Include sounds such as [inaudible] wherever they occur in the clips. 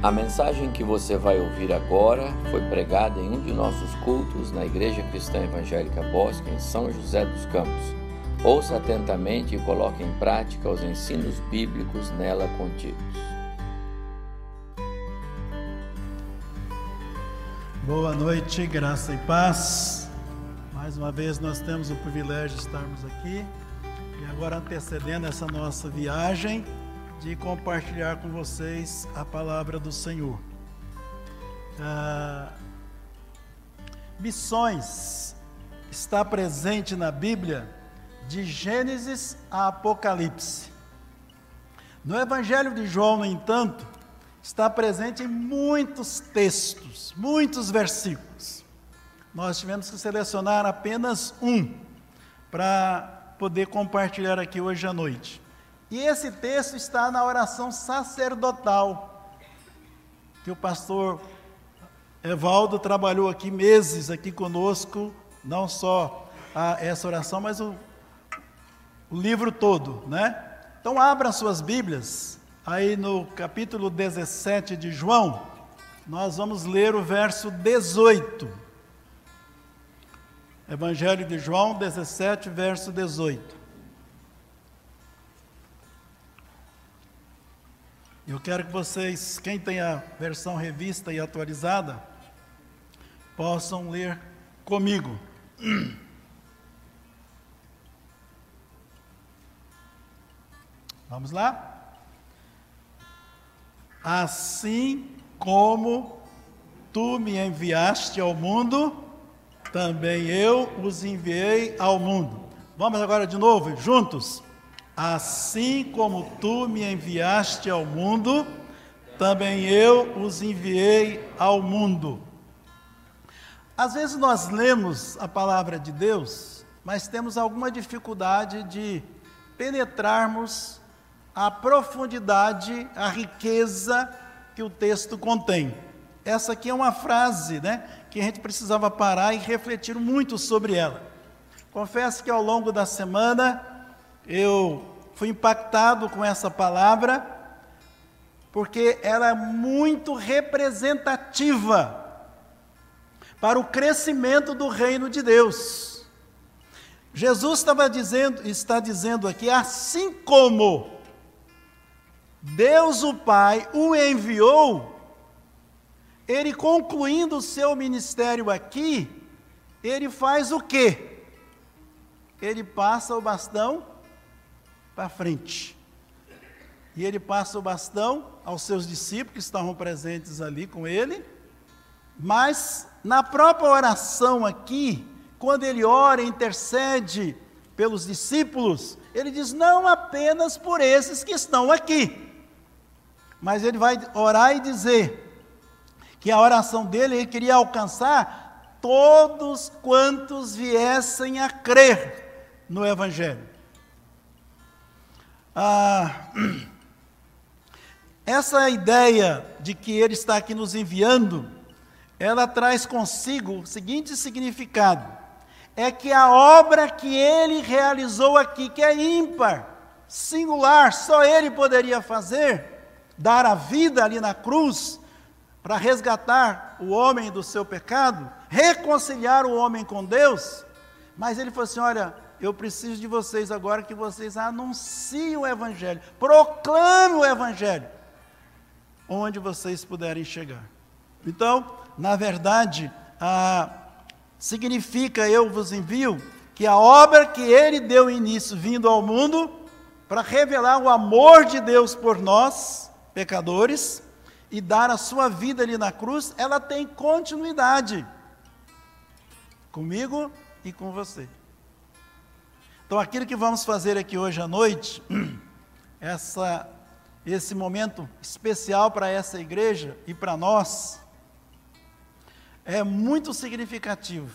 A mensagem que você vai ouvir agora foi pregada em um de nossos cultos na Igreja Cristã Evangélica Bosque, em São José dos Campos. Ouça atentamente e coloque em prática os ensinos bíblicos nela contidos. Boa noite, graça e paz. Mais uma vez nós temos o privilégio de estarmos aqui e agora antecedendo essa nossa viagem de compartilhar com vocês a palavra do Senhor. Ah, missões está presente na Bíblia de Gênesis a Apocalipse. No Evangelho de João, no entanto, está presente em muitos textos, muitos versículos. Nós tivemos que selecionar apenas um para poder compartilhar aqui hoje à noite. E esse texto está na oração sacerdotal, que o pastor Evaldo trabalhou aqui meses aqui conosco, não só a, essa oração, mas o, o livro todo, né? Então abra suas Bíblias, aí no capítulo 17 de João, nós vamos ler o verso 18. Evangelho de João 17, verso 18. Eu quero que vocês, quem tem a versão revista e atualizada, possam ler comigo. Vamos lá? Assim como tu me enviaste ao mundo, também eu os enviei ao mundo. Vamos agora de novo, juntos? Assim como tu me enviaste ao mundo, também eu os enviei ao mundo. Às vezes nós lemos a palavra de Deus, mas temos alguma dificuldade de penetrarmos a profundidade, a riqueza que o texto contém. Essa aqui é uma frase, né, que a gente precisava parar e refletir muito sobre ela. Confesso que ao longo da semana eu fui impactado com essa palavra, porque ela é muito representativa para o crescimento do reino de Deus. Jesus estava dizendo, está dizendo aqui, assim como Deus o Pai o enviou, ele concluindo o seu ministério aqui, ele faz o quê? Ele passa o bastão para frente. E ele passa o bastão aos seus discípulos que estavam presentes ali com ele, mas na própria oração aqui, quando ele ora e intercede pelos discípulos, ele diz: não apenas por esses que estão aqui, mas ele vai orar e dizer que a oração dele ele queria alcançar todos quantos viessem a crer no Evangelho. Ah, [clears throat] essa ideia de que Ele está aqui nos enviando, ela traz consigo o seguinte significado: é que a obra que Ele realizou aqui, que é ímpar, singular, só Ele poderia fazer, dar a vida ali na cruz, para resgatar o homem do seu pecado, reconciliar o homem com Deus, mas Ele falou assim: olha eu preciso de vocês agora que vocês anunciem o Evangelho, proclamem o Evangelho, onde vocês puderem chegar. Então, na verdade, a, significa eu vos envio que a obra que ele deu início vindo ao mundo, para revelar o amor de Deus por nós, pecadores, e dar a sua vida ali na cruz, ela tem continuidade comigo e com você. Então, aquilo que vamos fazer aqui hoje à noite, [clears throat] essa, esse momento especial para essa igreja e para nós, é muito significativo,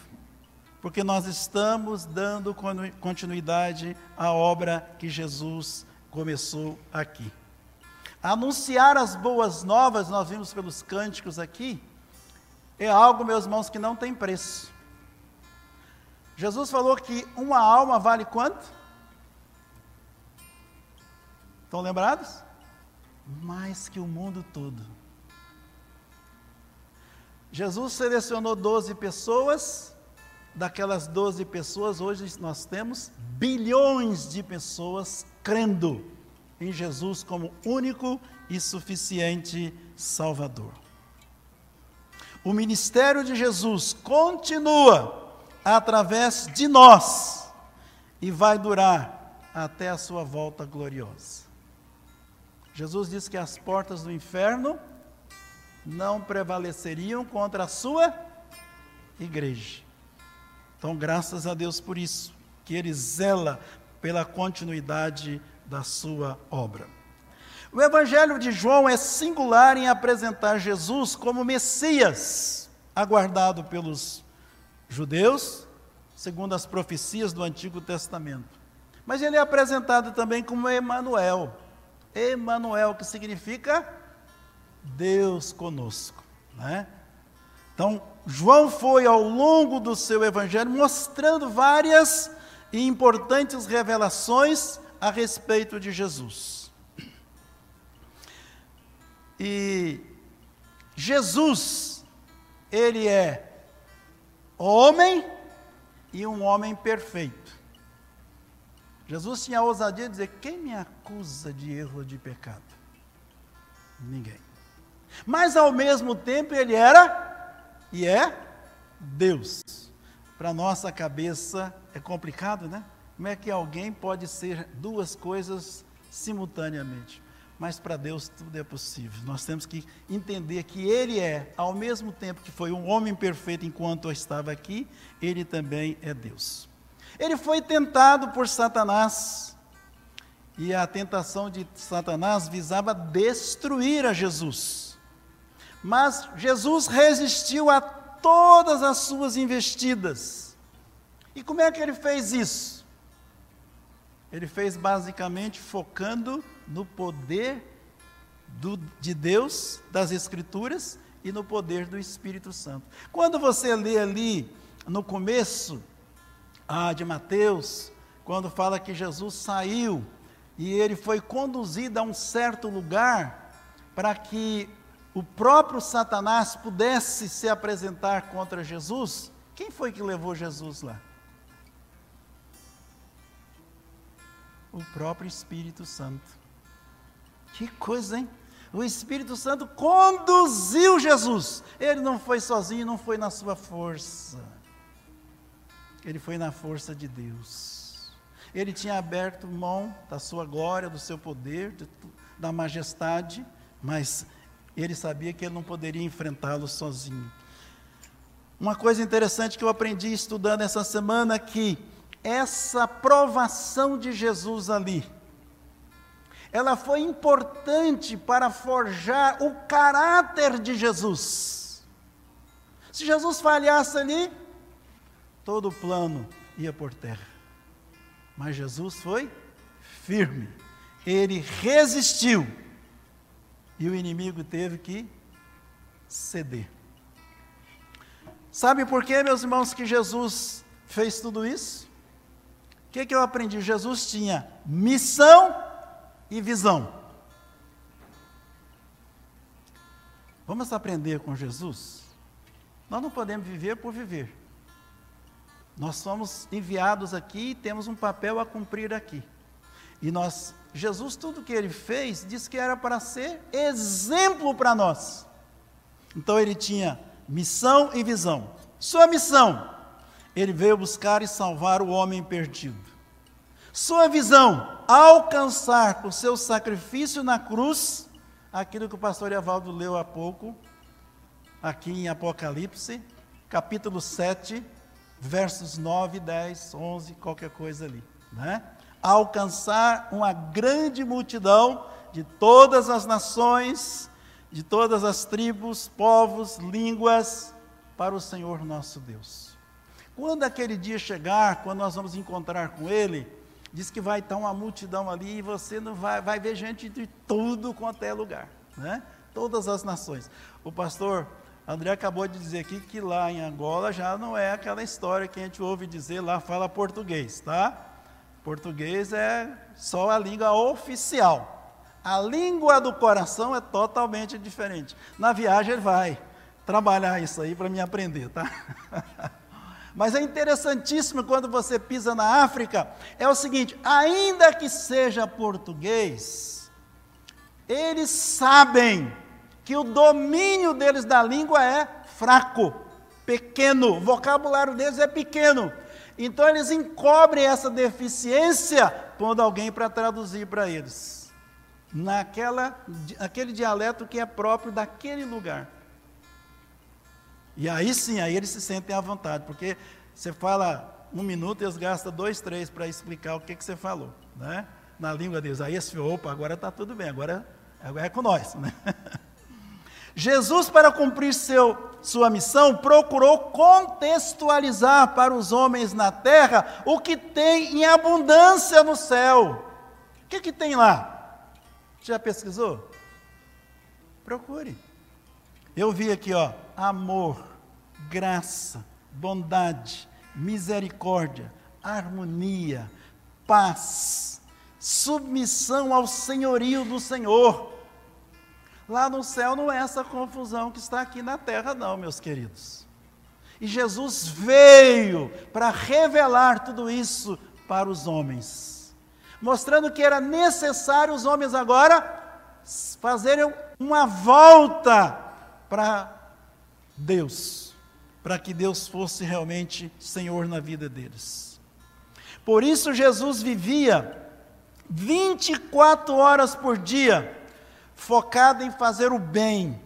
porque nós estamos dando continuidade à obra que Jesus começou aqui. Anunciar as boas novas, nós vimos pelos cânticos aqui, é algo, meus irmãos, que não tem preço. Jesus falou que uma alma vale quanto? Estão lembrados? Mais que o mundo todo. Jesus selecionou 12 pessoas, daquelas 12 pessoas, hoje nós temos bilhões de pessoas crendo em Jesus como único e suficiente Salvador. O ministério de Jesus continua através de nós e vai durar até a sua volta gloriosa. Jesus disse que as portas do inferno não prevaleceriam contra a sua igreja. Então, graças a Deus por isso, que Ele zela pela continuidade da sua obra. O Evangelho de João é singular em apresentar Jesus como Messias, aguardado pelos judeus, segundo as profecias do Antigo Testamento. Mas ele é apresentado também como Emanuel. Emanuel, que significa Deus conosco, né? Então, João foi ao longo do seu evangelho mostrando várias e importantes revelações a respeito de Jesus. E Jesus, ele é homem e um homem perfeito. Jesus tinha a ousadia de dizer: Quem me acusa de erro ou de pecado? Ninguém. Mas ao mesmo tempo ele era e é Deus. Para nossa cabeça é complicado, né? Como é que alguém pode ser duas coisas simultaneamente? Mas para Deus tudo é possível. Nós temos que entender que Ele é, ao mesmo tempo que foi um homem perfeito enquanto estava aqui, Ele também é Deus. Ele foi tentado por Satanás, e a tentação de Satanás visava destruir a Jesus. Mas Jesus resistiu a todas as suas investidas. E como é que ele fez isso? Ele fez basicamente focando no poder do, de Deus, das Escrituras, e no poder do Espírito Santo. Quando você lê ali no começo ah, de Mateus, quando fala que Jesus saiu e ele foi conduzido a um certo lugar para que o próprio Satanás pudesse se apresentar contra Jesus, quem foi que levou Jesus lá? O próprio Espírito Santo. Que coisa, hein? O Espírito Santo conduziu Jesus. Ele não foi sozinho, não foi na sua força. Ele foi na força de Deus. Ele tinha aberto mão da sua glória, do seu poder, de, da majestade, mas ele sabia que ele não poderia enfrentá-lo sozinho. Uma coisa interessante que eu aprendi estudando essa semana é que essa provação de Jesus ali, ela foi importante para forjar o caráter de Jesus. Se Jesus falhasse ali, todo o plano ia por terra. Mas Jesus foi firme, ele resistiu, e o inimigo teve que ceder. Sabe por que, meus irmãos, que Jesus fez tudo isso? Que, que eu aprendi? Jesus tinha missão e visão. Vamos aprender com Jesus? Nós não podemos viver por viver. Nós somos enviados aqui e temos um papel a cumprir aqui. E nós, Jesus, tudo que ele fez, disse que era para ser exemplo para nós. Então ele tinha missão e visão. Sua missão, ele veio buscar e salvar o homem perdido. Sua visão, alcançar com seu sacrifício na cruz, aquilo que o pastor Evaldo leu há pouco, aqui em Apocalipse, capítulo 7, versos 9, 10, 11, qualquer coisa ali, né? Alcançar uma grande multidão de todas as nações, de todas as tribos, povos, línguas, para o Senhor nosso Deus. Quando aquele dia chegar, quando nós vamos encontrar com Ele, diz que vai estar uma multidão ali e você não vai, vai ver gente de tudo quanto é lugar, né? Todas as nações. O pastor André acabou de dizer aqui que lá em Angola já não é aquela história que a gente ouve dizer lá fala português, tá? Português é só a língua oficial. A língua do coração é totalmente diferente. Na viagem ele vai trabalhar isso aí para me aprender, tá? [laughs] Mas é interessantíssimo quando você pisa na África, é o seguinte: ainda que seja português, eles sabem que o domínio deles da língua é fraco, pequeno, o vocabulário deles é pequeno. Então eles encobrem essa deficiência pondo alguém para traduzir para eles. Naquela, aquele dialeto que é próprio daquele lugar. E aí sim, aí eles se sentem à vontade, porque você fala um minuto e eles gastam dois, três para explicar o que, que você falou, né? Na língua deles. Aí esse, opa, agora está tudo bem, agora, agora é com nós, né? [laughs] Jesus, para cumprir seu, sua missão, procurou contextualizar para os homens na terra o que tem em abundância no céu. O que, que tem lá? Já pesquisou? Procure. Eu vi aqui, ó, amor, graça, bondade, misericórdia, harmonia, paz, submissão ao senhorio do Senhor. Lá no céu não é essa confusão que está aqui na terra, não, meus queridos. E Jesus veio para revelar tudo isso para os homens, mostrando que era necessário os homens agora fazerem uma volta para Deus, para que Deus fosse realmente Senhor na vida deles. Por isso Jesus vivia 24 horas por dia, focado em fazer o bem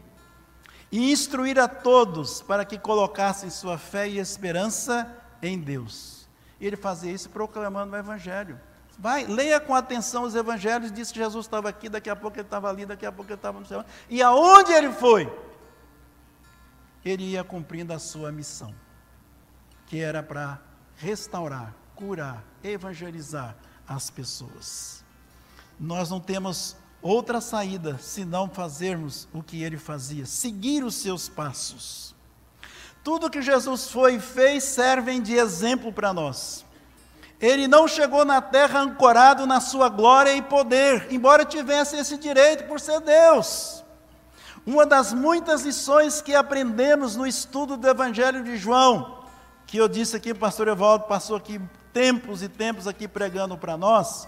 e instruir a todos para que colocassem sua fé e esperança em Deus. E ele fazia isso proclamando o Evangelho. Vai, leia com atenção os evangelhos, diz que Jesus estava aqui, daqui a pouco ele estava ali, daqui a pouco ele estava no céu. E aonde ele foi? Ele ia cumprindo a sua missão, que era para restaurar, curar, evangelizar as pessoas. Nós não temos outra saída senão fazermos o que ele fazia, seguir os seus passos. Tudo que Jesus foi e fez servem de exemplo para nós. Ele não chegou na terra ancorado na sua glória e poder, embora tivesse esse direito por ser Deus. Uma das muitas lições que aprendemos no estudo do Evangelho de João, que eu disse aqui, o pastor Evaldo passou aqui tempos e tempos aqui pregando para nós.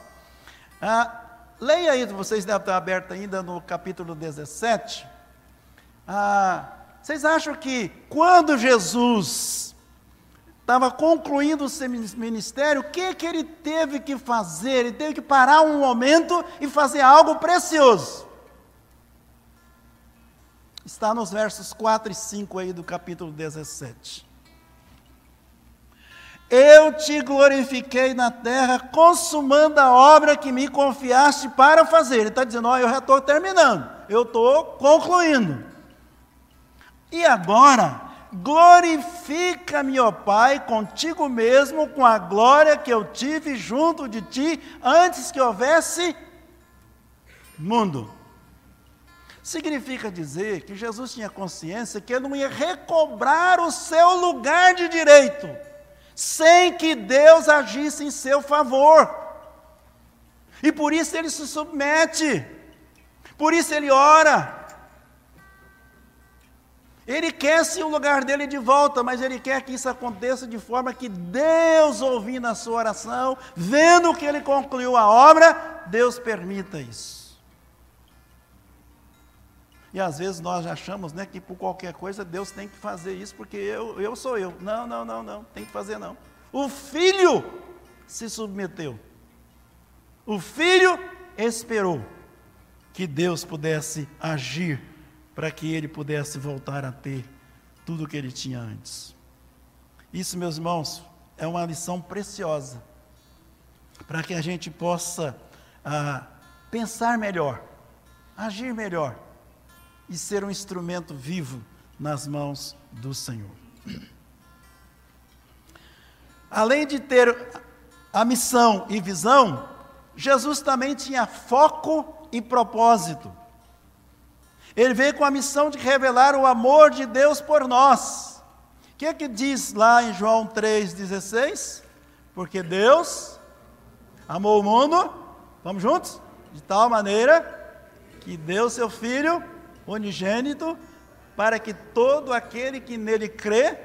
Ah, leia aí, vocês devem estar abertos ainda no capítulo 17. Ah, vocês acham que quando Jesus estava concluindo o seu ministério, o que, que ele teve que fazer? Ele teve que parar um momento e fazer algo precioso está nos versos 4 e 5 aí do capítulo 17. Eu te glorifiquei na terra, consumando a obra que me confiaste para fazer. Ele está dizendo: Ó, eu já estou terminando, eu estou concluindo. E agora, glorifica-me, ó Pai, contigo mesmo, com a glória que eu tive junto de ti, antes que houvesse mundo. Significa dizer que Jesus tinha consciência que ele não ia recobrar o seu lugar de direito, sem que Deus agisse em seu favor. E por isso ele se submete, por isso ele ora. Ele quer sim o lugar dele de volta, mas ele quer que isso aconteça de forma que Deus, ouvindo a sua oração, vendo que ele concluiu a obra, Deus permita isso. E às vezes nós achamos né, que por qualquer coisa Deus tem que fazer isso, porque eu, eu sou eu. Não, não, não, não, tem que fazer não. O filho se submeteu. O filho esperou que Deus pudesse agir para que ele pudesse voltar a ter tudo o que ele tinha antes. Isso, meus irmãos, é uma lição preciosa para que a gente possa ah, pensar melhor, agir melhor e ser um instrumento vivo nas mãos do Senhor. Além de ter a missão e visão, Jesus também tinha foco e propósito. Ele veio com a missão de revelar o amor de Deus por nós. O que é que diz lá em João 3,16? Porque Deus amou o mundo, vamos juntos? De tal maneira que deu seu Filho unigênito, para que todo aquele que nele crê,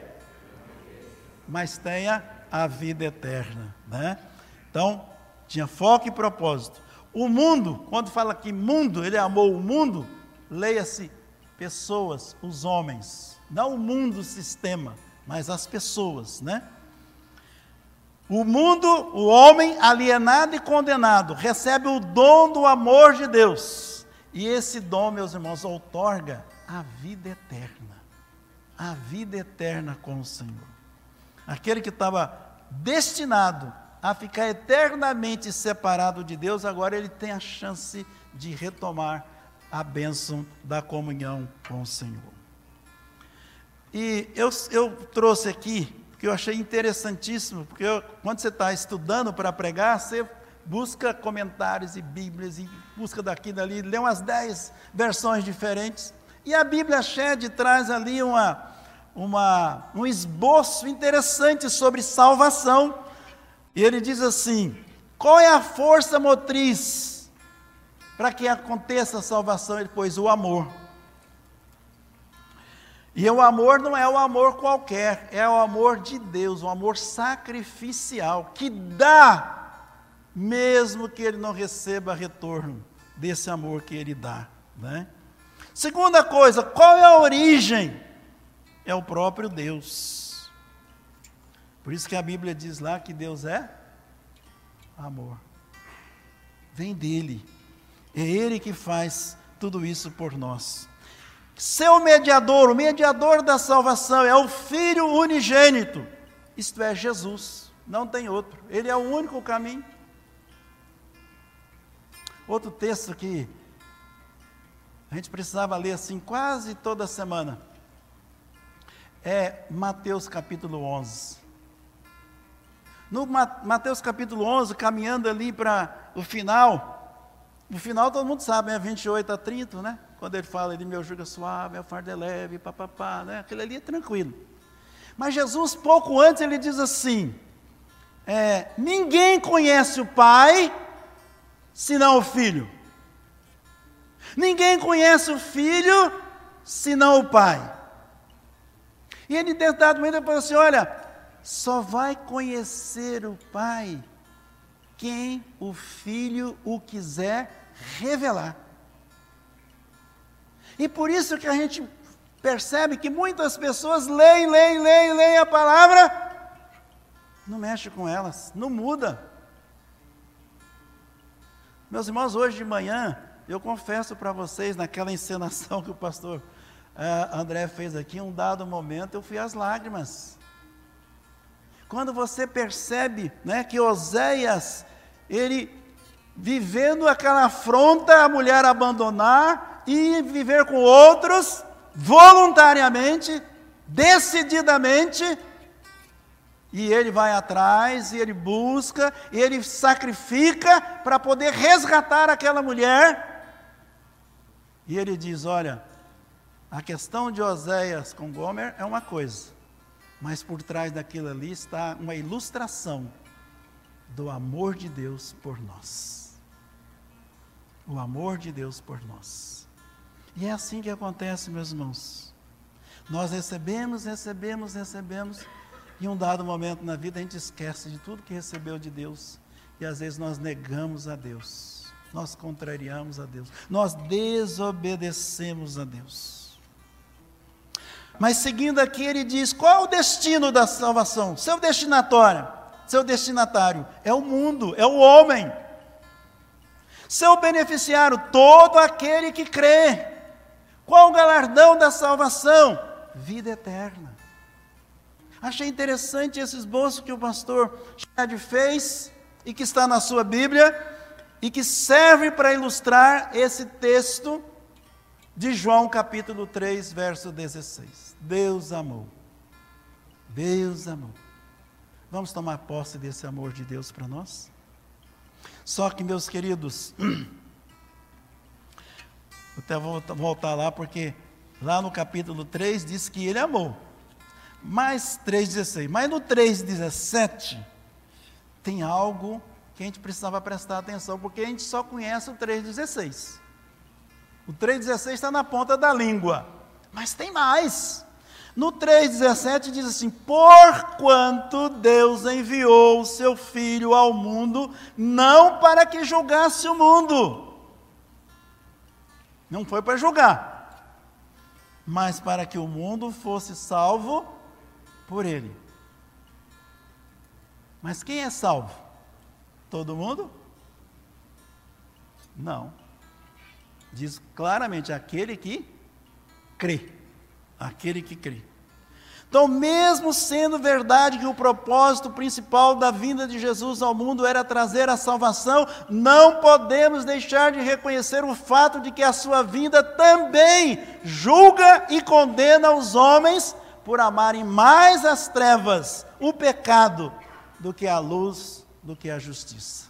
mas tenha a vida eterna, né? Então, tinha foco e propósito. O mundo, quando fala que mundo, ele amou o mundo, leia-se pessoas, os homens, não o mundo, o sistema, mas as pessoas, né? O mundo, o homem alienado e condenado, recebe o dom do amor de Deus. E esse dom, meus irmãos, outorga a vida eterna. A vida eterna com o Senhor. Aquele que estava destinado a ficar eternamente separado de Deus, agora ele tem a chance de retomar a bênção da comunhão com o Senhor. E eu, eu trouxe aqui que eu achei interessantíssimo, porque eu, quando você está estudando para pregar, você busca comentários e Bíblias, e busca daqui e dali, lê umas dez versões diferentes, e a Bíblia Shed traz ali uma, uma, um esboço interessante sobre salvação, e ele diz assim: qual é a força motriz para que aconteça a salvação? Ele pôs o amor. E o amor não é o amor qualquer, é o amor de Deus, um amor sacrificial, que dá, mesmo que ele não receba retorno desse amor que ele dá. Né? Segunda coisa, qual é a origem? É o próprio Deus. Por isso que a Bíblia diz lá que Deus é amor. Vem dele. É ele que faz tudo isso por nós. Seu mediador, o mediador da salvação, é o Filho unigênito, isto é, Jesus, não tem outro, ele é o único caminho. Outro texto que a gente precisava ler assim quase toda semana é Mateus capítulo 11. No Mateus capítulo 11, caminhando ali para o final, no final todo mundo sabe, é né? 28 a 30, né? Quando ele fala de meu jugo é suave, meu fardo é leve, papapá, né? Aquilo ali é tranquilo. Mas Jesus, pouco antes, ele diz assim: é, ninguém conhece o Pai senão o Filho. Ninguém conhece o Filho senão o Pai. E ele, dentro dado momento, falou assim: olha, só vai conhecer o Pai quem o Filho o quiser revelar. E por isso que a gente percebe que muitas pessoas leem, leem, leem, leem a palavra, não mexe com elas, não muda. Meus irmãos, hoje de manhã, eu confesso para vocês, naquela encenação que o pastor uh, André fez aqui, um dado momento, eu fui às lágrimas. Quando você percebe né, que Oséias, ele vivendo aquela afronta, a mulher abandonar, e viver com outros voluntariamente, decididamente, e ele vai atrás, e ele busca, e ele sacrifica para poder resgatar aquela mulher. E ele diz: Olha, a questão de Oséias com Gomer é uma coisa, mas por trás daquilo ali está uma ilustração do amor de Deus por nós. O amor de Deus por nós. E é assim que acontece, meus irmãos. Nós recebemos, recebemos, recebemos, e um dado momento na vida a gente esquece de tudo que recebeu de Deus, e às vezes nós negamos a Deus, nós contrariamos a Deus, nós desobedecemos a Deus. Mas seguindo aqui, ele diz: qual é o destino da salvação? Seu destinatório, seu destinatário é o mundo, é o homem. Seu beneficiário, todo aquele que crê. Qual o galardão da salvação? Vida eterna. Achei interessante esse esboço que o pastor Chad fez e que está na sua Bíblia e que serve para ilustrar esse texto de João capítulo 3, verso 16. Deus amou. Deus amou. Vamos tomar posse desse amor de Deus para nós? Só que, meus queridos, [clears throat] Até vou voltar lá, porque lá no capítulo 3 diz que ele amou. Mas 3,16. Mas no 3,17 tem algo que a gente precisava prestar atenção, porque a gente só conhece o 3,16. O 3,16 está na ponta da língua. Mas tem mais. No 3,17 diz assim: Porquanto Deus enviou o seu Filho ao mundo, não para que julgasse o mundo. Não foi para julgar, mas para que o mundo fosse salvo por ele. Mas quem é salvo? Todo mundo? Não. Diz claramente aquele que crê. Aquele que crê. Então, mesmo sendo verdade que o propósito principal da vinda de Jesus ao mundo era trazer a salvação, não podemos deixar de reconhecer o fato de que a sua vinda também julga e condena os homens por amarem mais as trevas, o pecado, do que a luz, do que a justiça.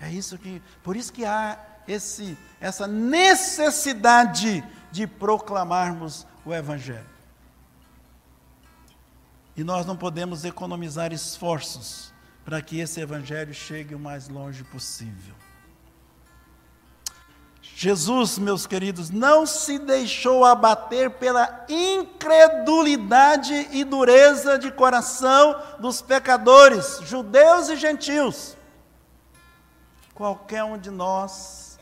É isso que, por isso que há esse, essa necessidade de proclamarmos o Evangelho. E nós não podemos economizar esforços para que esse Evangelho chegue o mais longe possível. Jesus, meus queridos, não se deixou abater pela incredulidade e dureza de coração dos pecadores, judeus e gentios. Qualquer um de nós,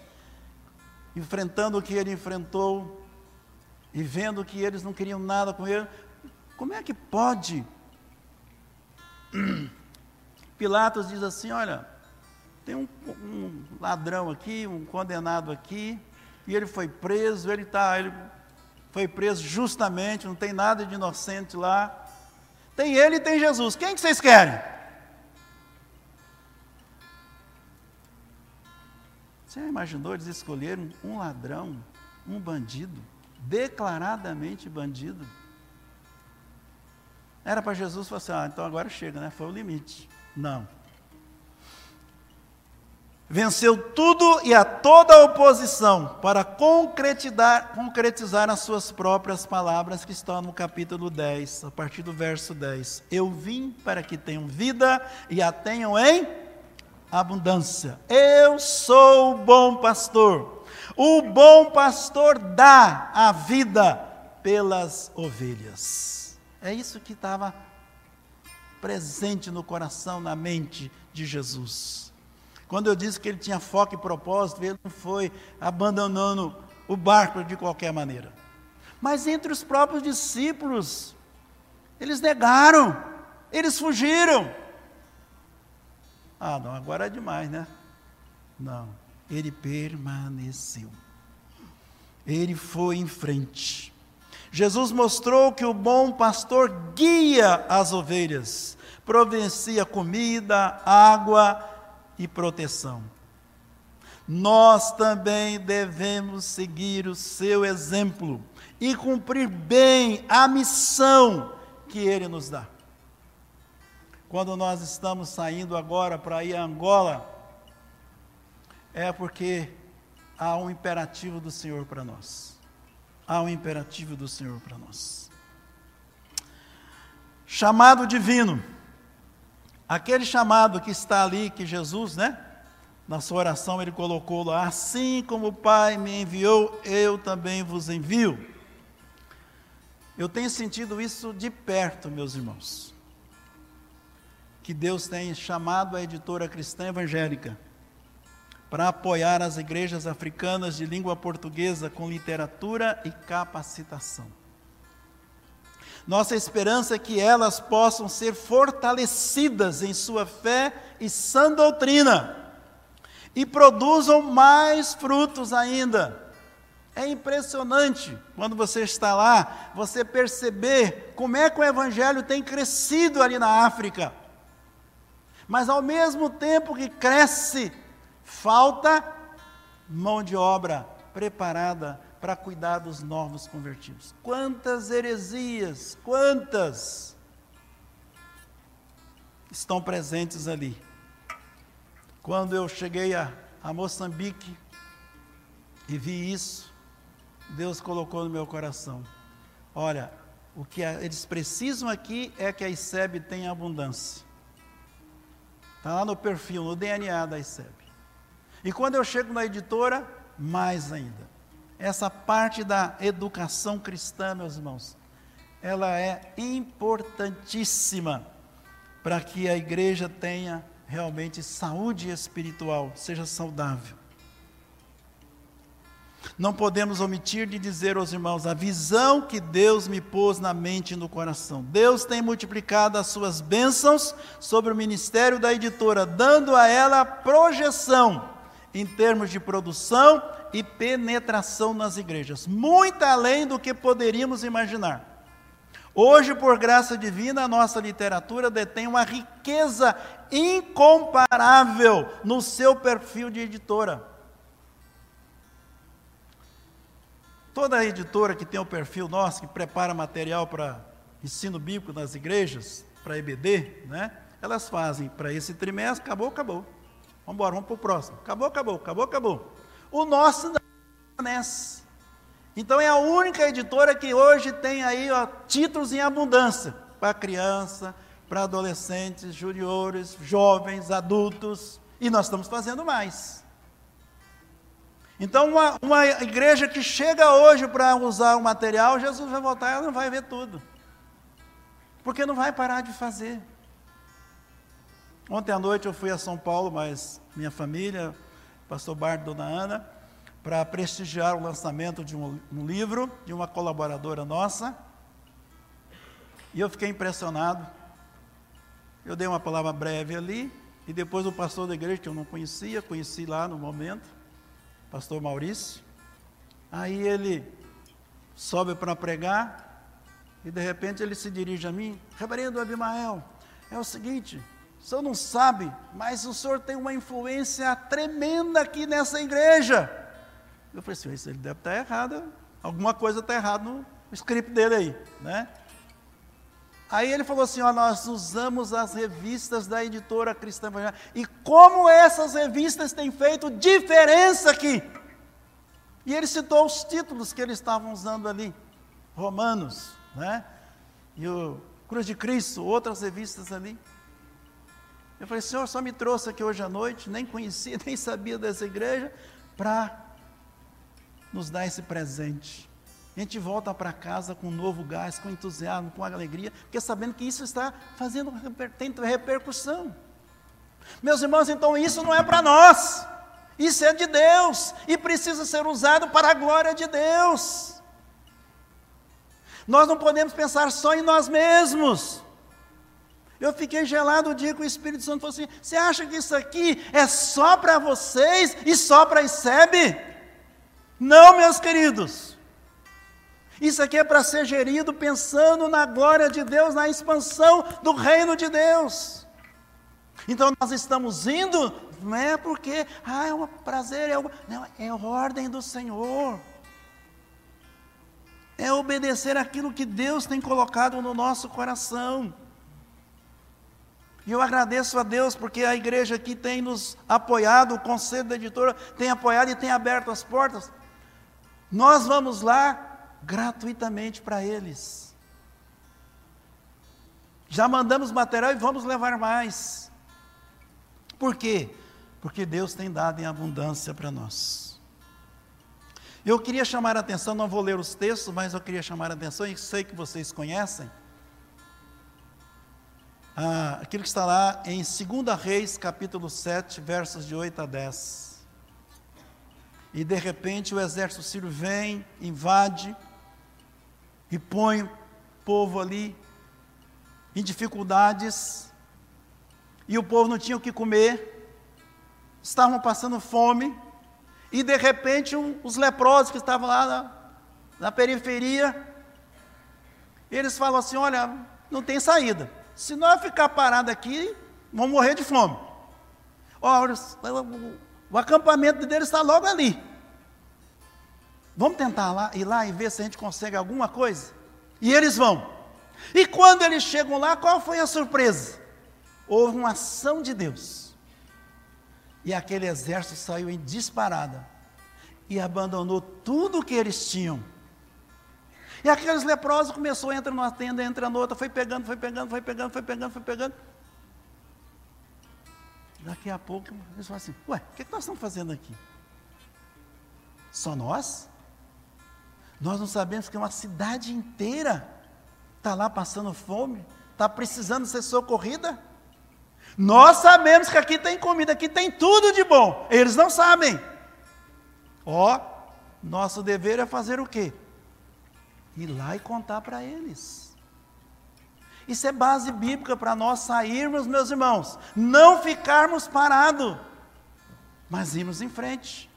enfrentando o que ele enfrentou, e vendo que eles não queriam nada com ele, como é que pode? [clears throat] Pilatos diz assim: olha, tem um, um, ladrão aqui, um condenado aqui, e ele foi preso, ele tá, ele foi preso justamente, não tem nada de inocente lá. Tem ele e tem Jesus. Quem que vocês querem? Você imaginou eles escolheram um ladrão, um bandido? declaradamente bandido. Era para Jesus falar assim: ah, então agora chega, né? Foi o limite. Não. Venceu tudo e a toda a oposição para concretizar, concretizar as suas próprias palavras que estão no capítulo 10, a partir do verso 10. Eu vim para que tenham vida e a tenham em abundância. Eu sou o bom pastor. O bom pastor dá a vida pelas ovelhas. É isso que estava presente no coração, na mente de Jesus. Quando eu disse que ele tinha foco e propósito, ele não foi abandonando o barco de qualquer maneira. Mas entre os próprios discípulos, eles negaram, eles fugiram. Ah, não, agora é demais, né? Não ele permaneceu. Ele foi em frente. Jesus mostrou que o bom pastor guia as ovelhas, providencia comida, água e proteção. Nós também devemos seguir o seu exemplo e cumprir bem a missão que ele nos dá. Quando nós estamos saindo agora para ir a Angola, é porque há um imperativo do Senhor para nós. Há um imperativo do Senhor para nós. Chamado divino. Aquele chamado que está ali, que Jesus, né? Na sua oração ele colocou lá: Assim como o Pai me enviou, eu também vos envio. Eu tenho sentido isso de perto, meus irmãos. Que Deus tem chamado a editora cristã evangélica para apoiar as igrejas africanas de língua portuguesa com literatura e capacitação. Nossa esperança é que elas possam ser fortalecidas em sua fé e sã doutrina e produzam mais frutos ainda. É impressionante quando você está lá, você perceber como é que o evangelho tem crescido ali na África. Mas ao mesmo tempo que cresce, Falta mão de obra preparada para cuidar dos novos convertidos. Quantas heresias, quantas estão presentes ali. Quando eu cheguei a, a Moçambique e vi isso, Deus colocou no meu coração: olha, o que eles precisam aqui é que a ICEB tenha abundância. Está lá no perfil, no DNA da ICEB. E quando eu chego na editora, mais ainda. Essa parte da educação cristã, meus irmãos, ela é importantíssima para que a igreja tenha realmente saúde espiritual, seja saudável. Não podemos omitir de dizer aos irmãos a visão que Deus me pôs na mente e no coração. Deus tem multiplicado as suas bênçãos sobre o ministério da editora, dando a ela projeção em termos de produção e penetração nas igrejas, muito além do que poderíamos imaginar. Hoje, por graça divina, a nossa literatura detém uma riqueza incomparável no seu perfil de editora. Toda editora que tem o perfil nosso, que prepara material para ensino bíblico nas igrejas, para EBD, né? Elas fazem para esse trimestre, acabou, acabou. Vamos embora, vamos para o próximo. Acabou, acabou, acabou, acabou. O nosso não permanece. Então é a única editora que hoje tem aí ó, títulos em abundância para criança, para adolescentes, juniores, jovens, adultos, e nós estamos fazendo mais. Então, uma, uma igreja que chega hoje para usar o material, Jesus vai voltar, ela não vai ver tudo, porque não vai parar de fazer. Ontem à noite eu fui a São Paulo, mas minha família, pastor Bart dona Ana, para prestigiar o lançamento de um, um livro de uma colaboradora nossa. E eu fiquei impressionado. Eu dei uma palavra breve ali, e depois o pastor da igreja, que eu não conhecia, conheci lá no momento, pastor Maurício. Aí ele sobe para pregar, e de repente ele se dirige a mim, Reverendo Abimael, é o seguinte, o senhor não sabe, mas o senhor tem uma influência tremenda aqui nessa igreja. Eu falei assim, isso ele deve estar errado, alguma coisa está errada no script dele aí, né? Aí ele falou assim, ó, nós usamos as revistas da editora Cristã Evangélica, e como essas revistas têm feito diferença aqui. E ele citou os títulos que eles estavam usando ali, Romanos, né? E o Cruz de Cristo, outras revistas ali. Eu falei, Senhor, só me trouxe aqui hoje à noite, nem conhecia, [laughs] nem sabia dessa igreja, para nos dá esse presente. A gente volta para casa com um novo gás, com entusiasmo, com alegria, porque sabendo que isso está fazendo, tem repercussão. Meus irmãos, então isso não é para nós, isso é de Deus e precisa ser usado para a glória de Deus. Nós não podemos pensar só em nós mesmos. Eu fiquei gelado o dia que o Espírito Santo falou assim: Você acha que isso aqui é só para vocês e só para ICEB? Não, meus queridos. Isso aqui é para ser gerido pensando na glória de Deus, na expansão do reino de Deus. Então nós estamos indo, não é porque, ah, é um prazer, é, uma, não, é ordem do Senhor. É obedecer aquilo que Deus tem colocado no nosso coração. E eu agradeço a Deus porque a igreja aqui tem nos apoiado, o conselho da editora tem apoiado e tem aberto as portas nós vamos lá gratuitamente para eles. Já mandamos material e vamos levar mais. Por quê? Porque Deus tem dado em abundância para nós. Eu queria chamar a atenção, não vou ler os textos, mas eu queria chamar a atenção, e sei que vocês conhecem, ah, aquilo que está lá em 2 Reis, capítulo 7, versos de 8 a 10. E de repente o exército sírio vem, invade e põe o povo ali em dificuldades. E o povo não tinha o que comer, estavam passando fome. E de repente um, os leprosos que estavam lá na, na periferia, eles falam assim: olha, não tem saída. Se nós ficar parado aqui, vamos morrer de fome. O acampamento deles está logo ali. Vamos tentar lá, ir lá e ver se a gente consegue alguma coisa? E eles vão. E quando eles chegam lá, qual foi a surpresa? Houve uma ação de Deus. E aquele exército saiu em disparada e abandonou tudo o que eles tinham. E aqueles leprosos começou a entrar numa tenda, entra na outra, foi pegando, foi pegando, foi pegando, foi pegando, foi pegando. Daqui a pouco eles falam assim: Ué, o que, que nós estamos fazendo aqui? Só nós? Nós não sabemos que uma cidade inteira está lá passando fome, está precisando ser socorrida. Nós sabemos que aqui tem comida, aqui tem tudo de bom. Eles não sabem. Ó, nosso dever é fazer o quê? Ir lá e contar para eles. Isso é base bíblica para nós sairmos, meus irmãos. Não ficarmos parados, mas irmos em frente.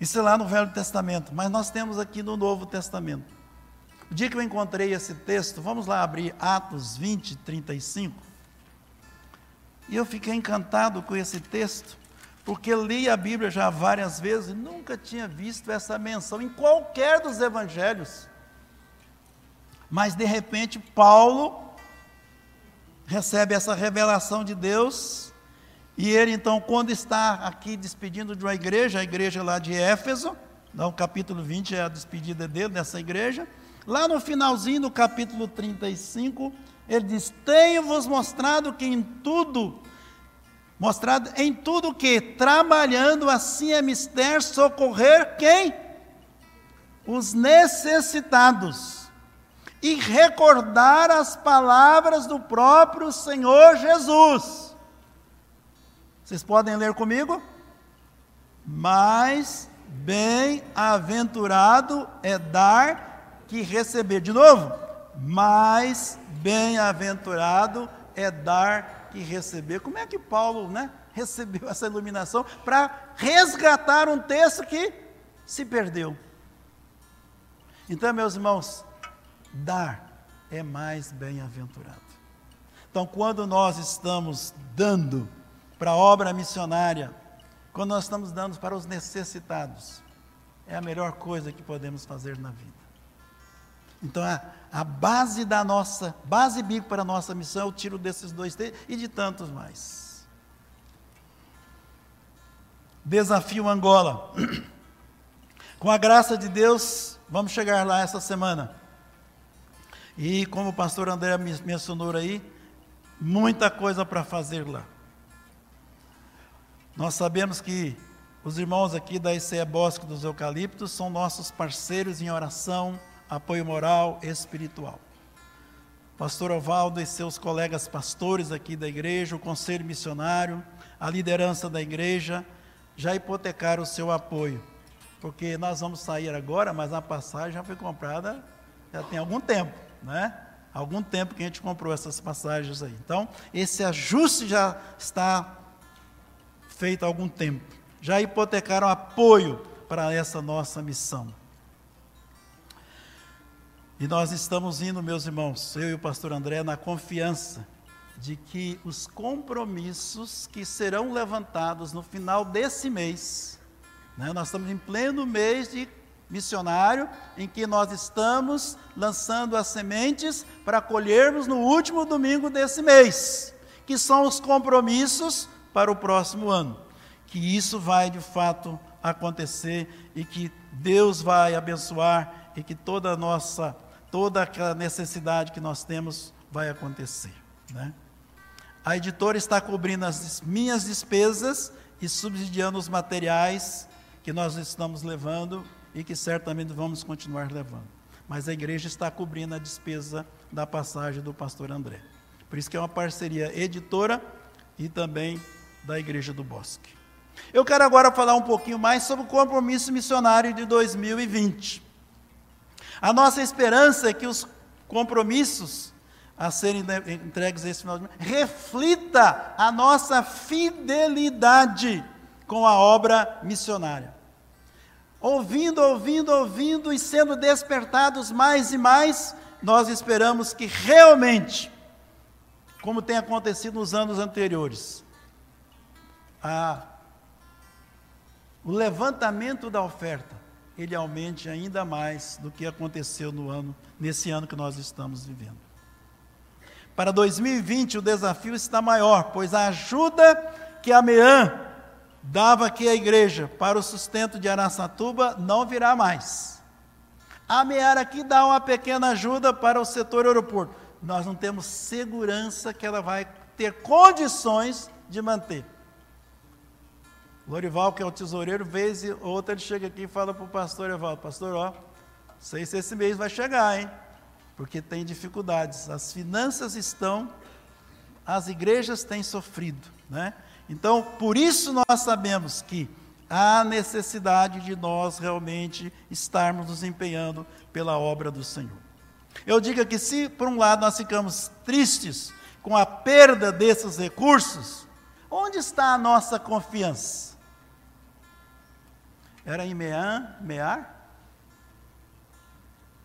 Isso é lá no Velho Testamento, mas nós temos aqui no Novo Testamento. O dia que eu encontrei esse texto, vamos lá abrir Atos 20, 35. E eu fiquei encantado com esse texto, porque li a Bíblia já várias vezes e nunca tinha visto essa menção em qualquer dos evangelhos. Mas de repente Paulo recebe essa revelação de Deus e ele, então, quando está aqui despedindo de uma igreja, a igreja lá de Éfeso, no capítulo 20 é a despedida dele, dessa igreja. Lá no finalzinho do capítulo 35, ele diz: Tenho-vos mostrado que em tudo, mostrado em tudo que, trabalhando assim é mister socorrer quem? Os necessitados. E recordar as palavras do próprio Senhor Jesus vocês podem ler comigo? Mas bem-aventurado é dar que receber. De novo, mais bem-aventurado é dar que receber. Como é que Paulo, né, recebeu essa iluminação para resgatar um texto que se perdeu? Então, meus irmãos, dar é mais bem-aventurado. Então, quando nós estamos dando, para a obra missionária, quando nós estamos dando para os necessitados, é a melhor coisa que podemos fazer na vida. Então, a, a base da nossa, base bíblica para a nossa missão, eu tiro desses dois textos e de tantos mais. Desafio Angola. [clears throat] Com a graça de Deus, vamos chegar lá essa semana. E como o pastor André mencionou aí, muita coisa para fazer lá. Nós sabemos que os irmãos aqui da ICE Bosque dos Eucaliptos são nossos parceiros em oração, apoio moral e espiritual. Pastor Ovaldo e seus colegas pastores aqui da igreja, o conselho missionário, a liderança da igreja, já hipotecaram o seu apoio. Porque nós vamos sair agora, mas a passagem já foi comprada já tem algum tempo, né? Algum tempo que a gente comprou essas passagens aí. Então, esse ajuste já está feito há algum tempo. Já hipotecaram apoio para essa nossa missão. E nós estamos indo, meus irmãos, eu e o pastor André, na confiança de que os compromissos que serão levantados no final desse mês, né, nós estamos em pleno mês de missionário, em que nós estamos lançando as sementes para colhermos no último domingo desse mês, que são os compromissos para o próximo ano. Que isso vai de fato acontecer e que Deus vai abençoar e que toda a nossa, toda a necessidade que nós temos vai acontecer. Né? A editora está cobrindo as minhas despesas e subsidiando os materiais que nós estamos levando e que certamente vamos continuar levando. Mas a igreja está cobrindo a despesa da passagem do pastor André. Por isso que é uma parceria editora e também da Igreja do Bosque. Eu quero agora falar um pouquinho mais sobre o compromisso missionário de 2020. A nossa esperança é que os compromissos a serem entregues esse final de ano reflita a nossa fidelidade com a obra missionária. Ouvindo, ouvindo, ouvindo e sendo despertados mais e mais, nós esperamos que realmente, como tem acontecido nos anos anteriores, a, o levantamento da oferta ele aumente ainda mais do que aconteceu no ano, nesse ano que nós estamos vivendo. Para 2020 o desafio está maior, pois a ajuda que a MEAN dava aqui à igreja para o sustento de Araçatuba não virá mais. A MEAR aqui dá uma pequena ajuda para o setor aeroporto. Nós não temos segurança que ela vai ter condições de manter. Lorival, que é o tesoureiro, vez e outra ele chega aqui e fala para o pastor Evaldo, pastor, ó, sei se esse mês vai chegar, hein? Porque tem dificuldades. As finanças estão, as igrejas têm sofrido, né? Então, por isso nós sabemos que há necessidade de nós realmente estarmos nos empenhando pela obra do Senhor. Eu digo que se por um lado nós ficamos tristes com a perda desses recursos, onde está a nossa confiança? Era em Mean, Mear?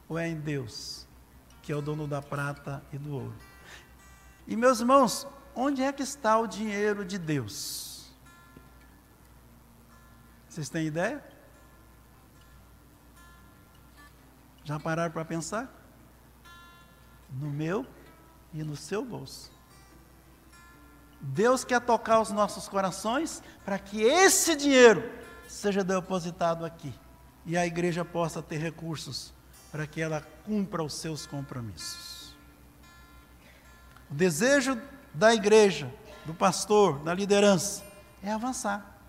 Ou é em Deus, que é o dono da prata e do ouro? E meus irmãos, onde é que está o dinheiro de Deus? Vocês têm ideia? Já pararam para pensar? No meu e no seu bolso. Deus quer tocar os nossos corações para que esse dinheiro seja depositado aqui e a igreja possa ter recursos para que ela cumpra os seus compromissos. O desejo da igreja, do pastor, da liderança, é avançar.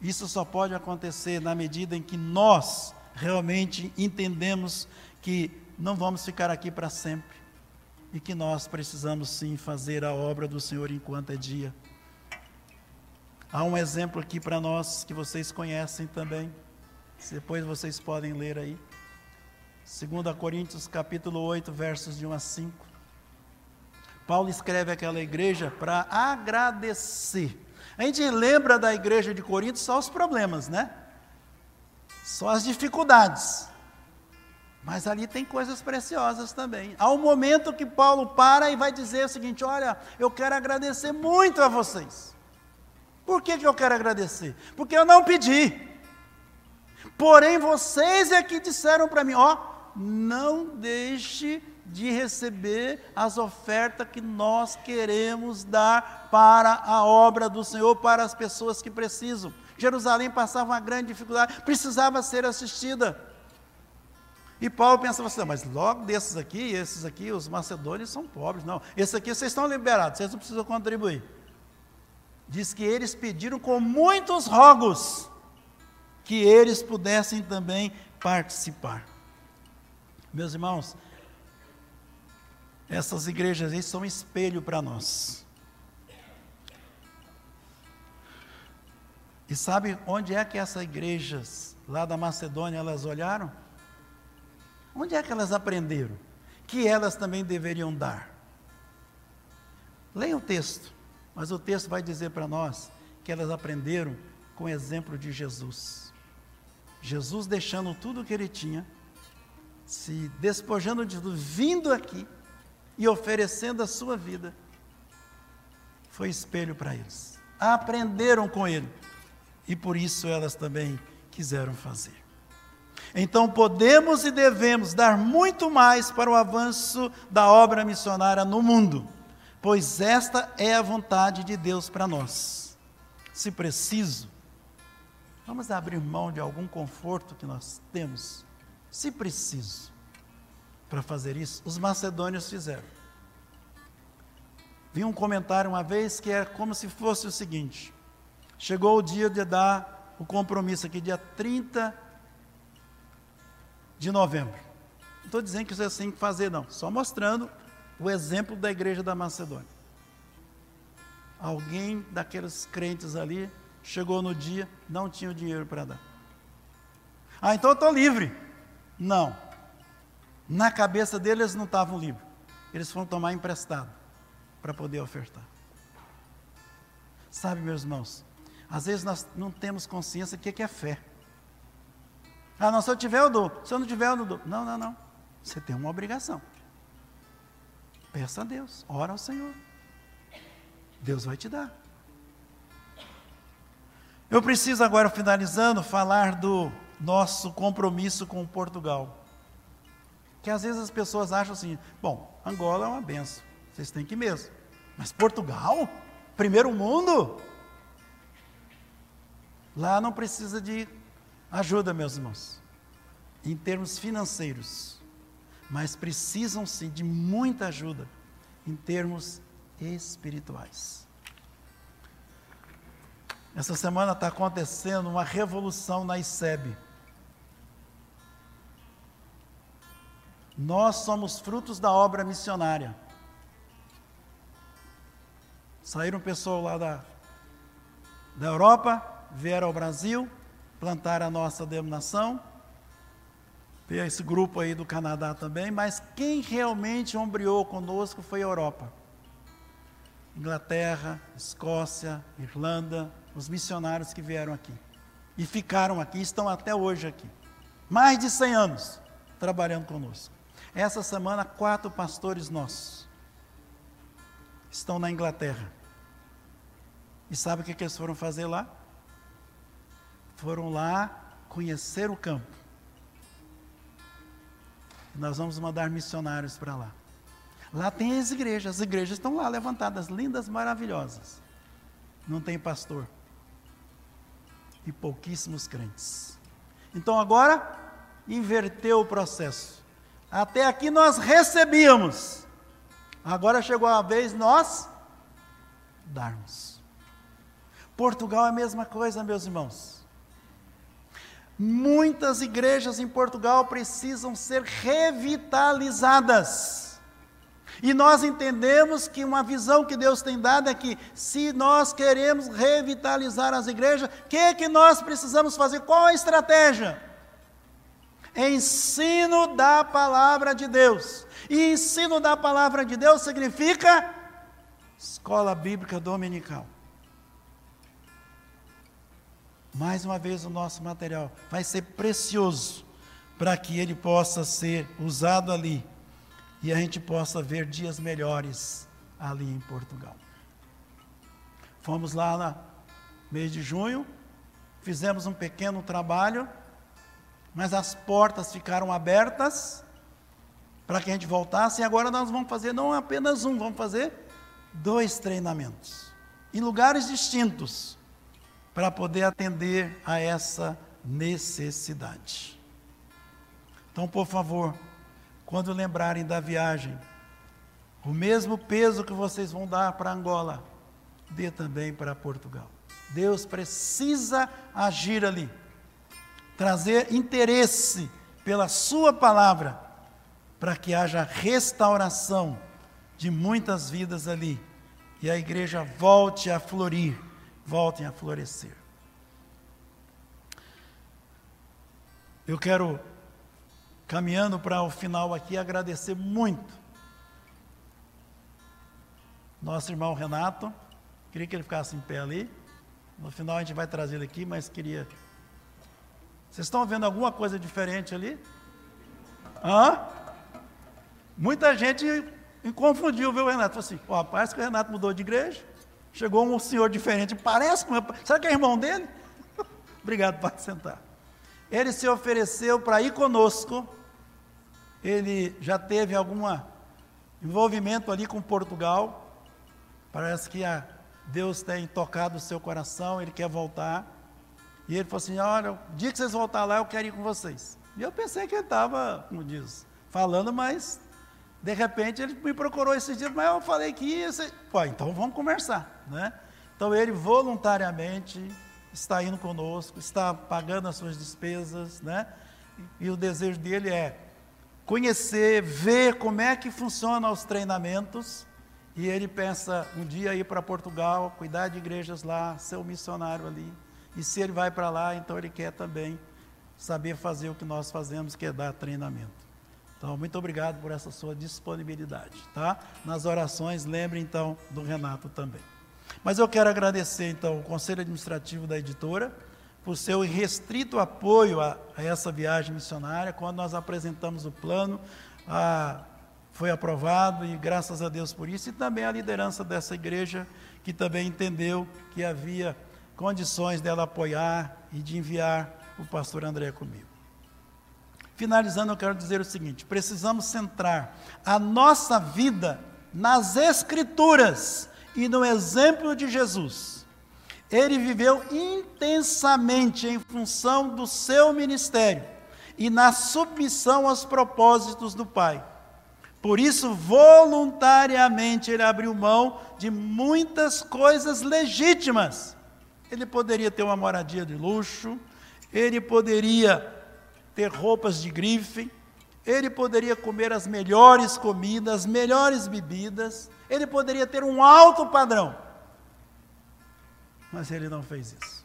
Isso só pode acontecer na medida em que nós realmente entendemos que não vamos ficar aqui para sempre e que nós precisamos sim fazer a obra do Senhor enquanto é dia. Há um exemplo aqui para nós que vocês conhecem também. Depois vocês podem ler aí. 2 Coríntios capítulo 8, versos de 1 a 5. Paulo escreve aquela igreja para agradecer. A gente lembra da igreja de Corinto só os problemas, né? Só as dificuldades. Mas ali tem coisas preciosas também. Há um momento que Paulo para e vai dizer o seguinte: Olha, eu quero agradecer muito a vocês. Por que, que eu quero agradecer? Porque eu não pedi. Porém, vocês é que disseram para mim: ó, não deixe de receber as ofertas que nós queremos dar para a obra do Senhor, para as pessoas que precisam. Jerusalém passava uma grande dificuldade, precisava ser assistida. E Paulo pensava assim, mas logo desses aqui, esses aqui, os macedônios são pobres. Não, esses aqui vocês estão liberados, vocês não precisam contribuir diz que eles pediram com muitos rogos que eles pudessem também participar. Meus irmãos, essas igrejas aí são um espelho para nós. E sabe onde é que essas igrejas lá da Macedônia elas olharam? Onde é que elas aprenderam? Que elas também deveriam dar. Leia o texto. Mas o texto vai dizer para nós que elas aprenderam com o exemplo de Jesus. Jesus deixando tudo o que ele tinha, se despojando de tudo, vindo aqui e oferecendo a sua vida, foi espelho para eles. Aprenderam com ele e por isso elas também quiseram fazer. Então podemos e devemos dar muito mais para o avanço da obra missionária no mundo pois esta é a vontade de Deus para nós. Se preciso, vamos abrir mão de algum conforto que nós temos, se preciso, para fazer isso. Os macedônios fizeram. Vi um comentário uma vez que era como se fosse o seguinte: chegou o dia de dar o compromisso aqui, dia 30 de novembro. Não estou dizendo que isso é assim que fazer, não, só mostrando o exemplo da igreja da Macedônia. Alguém daqueles crentes ali chegou no dia, não tinha o dinheiro para dar. Ah, então eu estou livre. Não. Na cabeça deles não estavam livres. Eles foram tomar emprestado para poder ofertar. Sabe, meus irmãos, às vezes nós não temos consciência do que é fé. Ah, não, se eu tiver, eu dou. Se eu não tiver, eu não dou. Não, não, não. Você tem uma obrigação. Peça a Deus, ora ao Senhor. Deus vai te dar. Eu preciso agora, finalizando, falar do nosso compromisso com Portugal. Que às vezes as pessoas acham assim: bom, Angola é uma benção, vocês têm que ir mesmo. Mas Portugal? Primeiro mundo? Lá não precisa de ajuda, meus irmãos, em termos financeiros mas precisam sim de muita ajuda em termos espirituais. Essa semana está acontecendo uma revolução na ICEB. Nós somos frutos da obra missionária. Saíram pessoas lá da, da Europa, vieram ao Brasil, plantaram a nossa denominação. Tem esse grupo aí do Canadá também, mas quem realmente ombreou conosco foi a Europa. Inglaterra, Escócia, Irlanda, os missionários que vieram aqui. E ficaram aqui, estão até hoje aqui. Mais de 100 anos trabalhando conosco. Essa semana, quatro pastores nossos estão na Inglaterra. E sabe o que, que eles foram fazer lá? Foram lá conhecer o campo. Nós vamos mandar missionários para lá. Lá tem as igrejas, as igrejas estão lá levantadas, lindas, maravilhosas. Não tem pastor. E pouquíssimos crentes. Então agora, inverteu o processo. Até aqui nós recebíamos. Agora chegou a vez nós darmos. Portugal é a mesma coisa, meus irmãos. Muitas igrejas em Portugal precisam ser revitalizadas. E nós entendemos que uma visão que Deus tem dado é que, se nós queremos revitalizar as igrejas, o que, que nós precisamos fazer? Qual a estratégia? Ensino da palavra de Deus. E ensino da palavra de Deus significa escola bíblica dominical. Mais uma vez, o nosso material vai ser precioso para que ele possa ser usado ali e a gente possa ver dias melhores ali em Portugal. Fomos lá no mês de junho, fizemos um pequeno trabalho, mas as portas ficaram abertas para que a gente voltasse, e agora nós vamos fazer não apenas um, vamos fazer dois treinamentos, em lugares distintos, para poder atender a essa necessidade. Então, por favor, quando lembrarem da viagem, o mesmo peso que vocês vão dar para Angola, dê também para Portugal. Deus precisa agir ali, trazer interesse pela Sua palavra, para que haja restauração de muitas vidas ali e a igreja volte a florir, volte a florescer. Eu quero caminhando para o final aqui, agradecer muito nosso irmão Renato. Queria que ele ficasse em pé ali. No final a gente vai trazer ele aqui, mas queria. Vocês estão vendo alguma coisa diferente ali? Hã? Muita gente confundiu, viu, Renato? Assim: ó, parece que o Renato mudou de igreja. Chegou um senhor diferente, parece com. Será que é irmão dele? [laughs] Obrigado, pode sentar. Ele se ofereceu para ir conosco ele já teve algum envolvimento ali com Portugal. Parece que a Deus tem tocado o seu coração, ele quer voltar. E ele falou assim: Olha, o dia que vocês voltar lá, eu quero ir com vocês. E eu pensei que ele estava, como diz, falando, mas de repente ele me procurou esses dias, mas eu falei que ia. Ser... Pô, então vamos conversar. Né? Então ele voluntariamente está indo conosco, está pagando as suas despesas, né? E o desejo dele é conhecer, ver como é que funcionam os treinamentos. E ele pensa um dia ir para Portugal, cuidar de igrejas lá, ser um missionário ali. E se ele vai para lá, então ele quer também saber fazer o que nós fazemos, que é dar treinamento. Então, muito obrigado por essa sua disponibilidade, tá? Nas orações, lembre então do Renato também. Mas eu quero agradecer então o conselho administrativo da editora, por seu restrito apoio a, a, essa viagem missionária. Quando nós apresentamos o plano, a, foi aprovado e graças a Deus por isso, e também a liderança dessa igreja, que também entendeu que havia condições dela apoiar e de enviar o pastor André comigo. Finalizando, eu quero dizer o seguinte: precisamos centrar a nossa vida nas Escrituras e no exemplo de Jesus ele viveu intensamente em função do seu ministério e na submissão aos propósitos do Pai. Por isso, voluntariamente, ele abriu mão de muitas coisas legítimas ele poderia ter uma moradia de luxo, ele poderia ter roupas de grife, ele poderia comer as melhores comidas, as melhores bebidas, ele poderia ter um alto padrão. Mas ele não fez isso.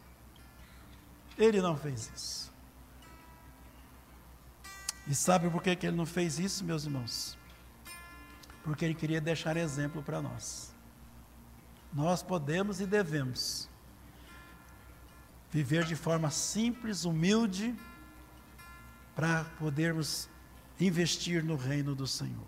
Ele não fez isso. E sabe por que, que ele não fez isso, meus irmãos? Porque ele queria deixar exemplo para nós. Nós podemos e devemos viver de forma simples, humilde, para podermos investir no reino do Senhor.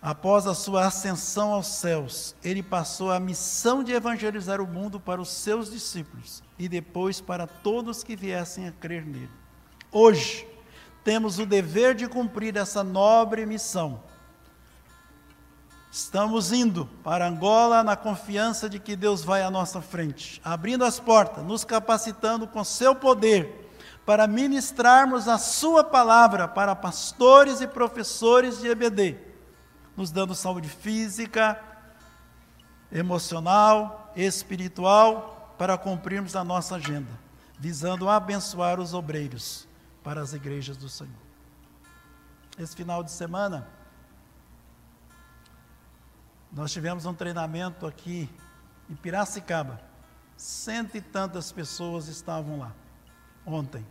Após a sua ascensão aos céus, ele passou a missão de evangelizar o mundo para os seus discípulos e depois para todos que viessem a crer nele. Hoje, temos o dever de cumprir essa nobre missão. Estamos indo para Angola na confiança de que Deus vai à nossa frente, abrindo as portas, nos capacitando com seu poder para ministrarmos a Sua palavra para pastores e professores de EBD, nos dando saúde física, emocional, espiritual, para cumprirmos a nossa agenda, visando abençoar os obreiros para as igrejas do Senhor. Esse final de semana, nós tivemos um treinamento aqui em Piracicaba. Cento e tantas pessoas estavam lá ontem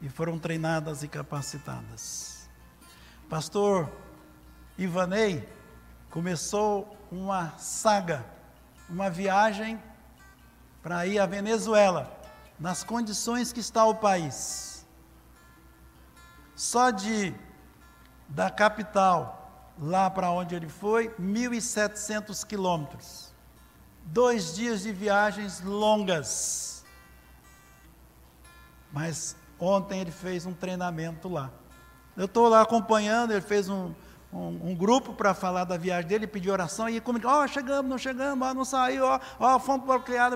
e foram treinadas e capacitadas. Pastor Ivanei começou uma saga, uma viagem para ir à Venezuela, nas condições que está o país. Só de da capital lá para onde ele foi, 1.700 quilômetros. Dois dias de viagens longas. Mas Ontem ele fez um treinamento lá. Eu estou lá acompanhando, ele fez um, um, um grupo para falar da viagem dele, pediu oração, e como, ó, oh, chegamos, não chegamos, ó, não saiu, ó, ó fomos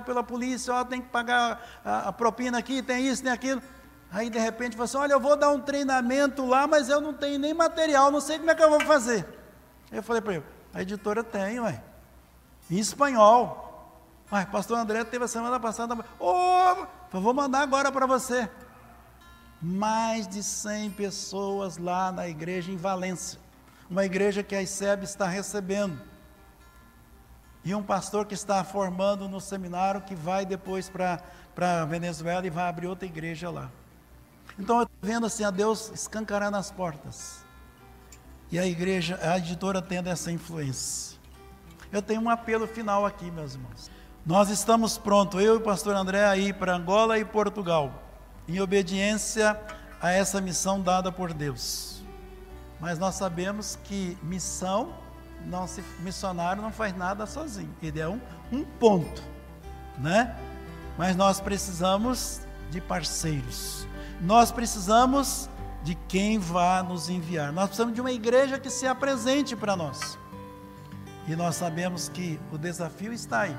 pela polícia, ó, tem que pagar a, a, propina aqui, tem isso, tem aquilo. Aí de repente falou assim, olha, eu vou dar um treinamento lá, mas eu não tenho nem material, não sei como é que eu vou fazer. Eu falei para ele, a editora tem, ué, em espanhol. Ué, pastor André teve a semana passada, ô, oh, vou mandar agora para você mais de 100 pessoas lá na igreja em Valência, uma igreja que a ICEB está recebendo. E um pastor que está formando no seminário que vai depois para a Venezuela e vai abrir outra igreja lá. Então eu estou vendo assim a Deus escancarando as portas. E a igreja, a editora tendo essa influência. Eu tenho um apelo final aqui, meus irmãos. Nós estamos prontos, eu e o pastor André, a ir para Angola e Portugal em obediência a essa missão dada por Deus. Mas nós sabemos que missão, não se, missionário não faz nada sozinho, ele é um, um ponto, né? Mas nós precisamos de parceiros, nós precisamos de quem vá nos enviar, nós precisamos de uma igreja que se apresente para nós. E nós sabemos que o desafio está aí